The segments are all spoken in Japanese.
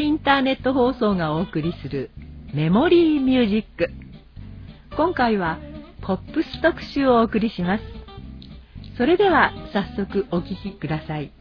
インターネット放送がお送りするメモリーミュージック。今回はポップス特集をお送りします。それでは早速お聴きください。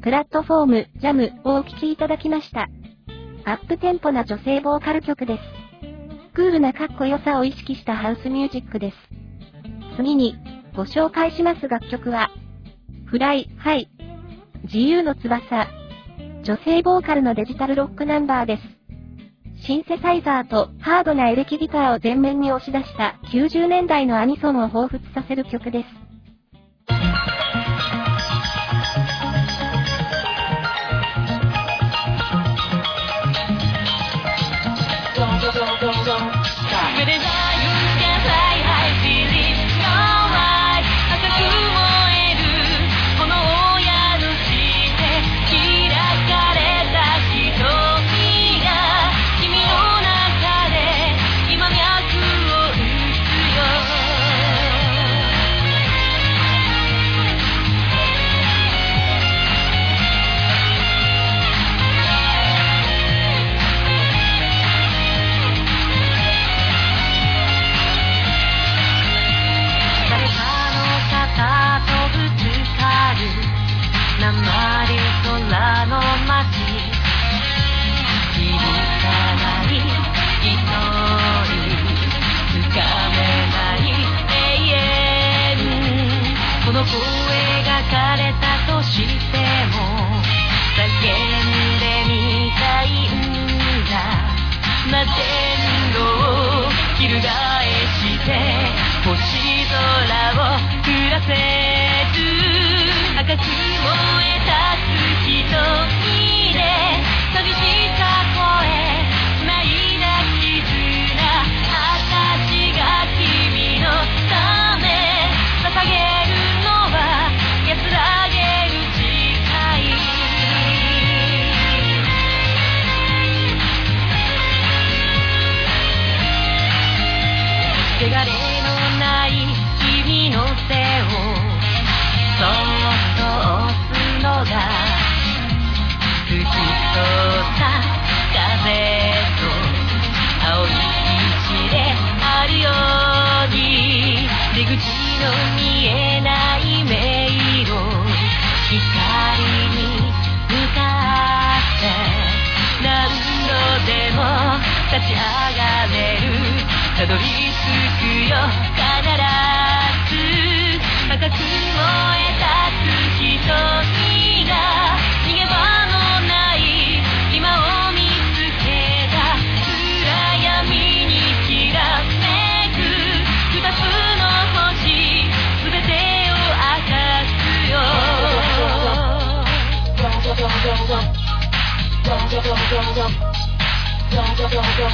プラットフォーム、ジャムをお聴きいただきました。アップテンポな女性ボーカル曲です。クールなかっこよさを意識したハウスミュージックです。次に、ご紹介します楽曲は、フライ、ハイ、自由の翼、女性ボーカルのデジタルロックナンバーです。シンセサイザーとハードなエレキギターを前面に押し出した90年代のアニソンを彷彿させる曲です。の声が枯れたとしても叫んでみたいんだ。摩天楼を翻して星空を暮らせる。赤く燃えた月と見れない君の手をそっと押すのがきといであるように。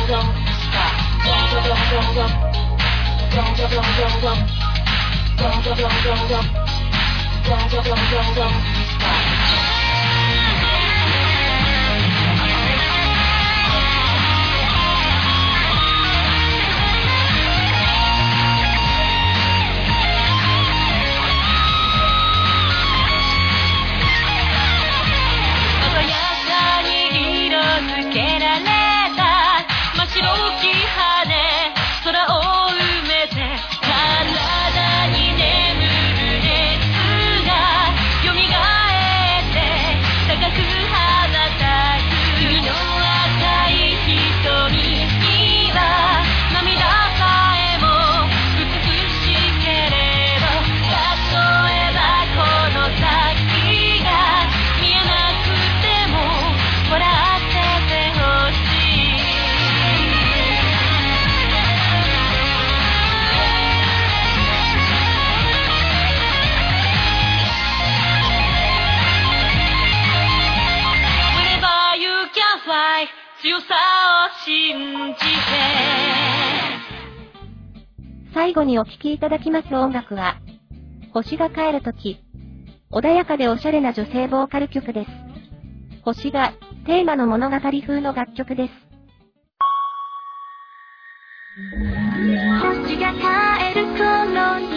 don't stop. Don't don't don't don't. Don't don't don't don't. Don't don't don't don't. Don't don't don't don't. 強さを信じて最後にお聴きいただきます音楽は、星が帰るとき。穏やかでおしゃれな女性ボーカル曲です。星が、テーマの物語風の楽曲です。星が帰る頃に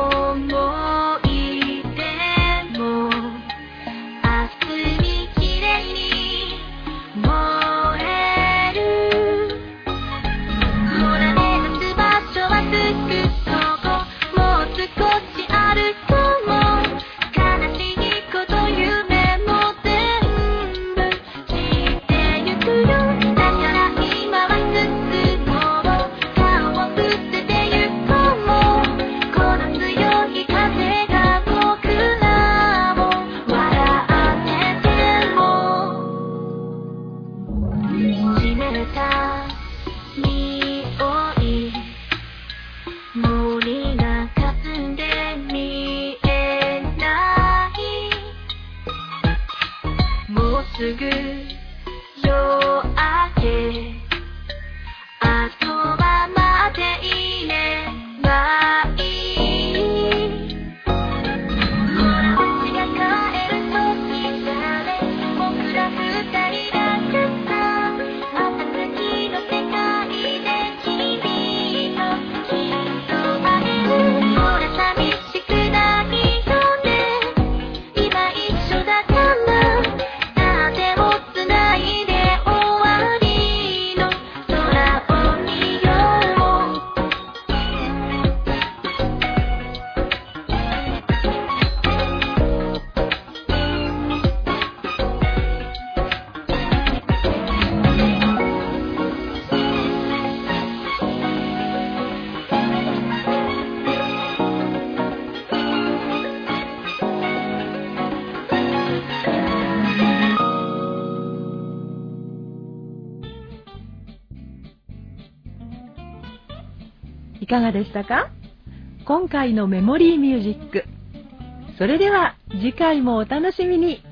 fondo. かがでしたか？今回のメモリーミュージック。それでは次回もお楽しみに。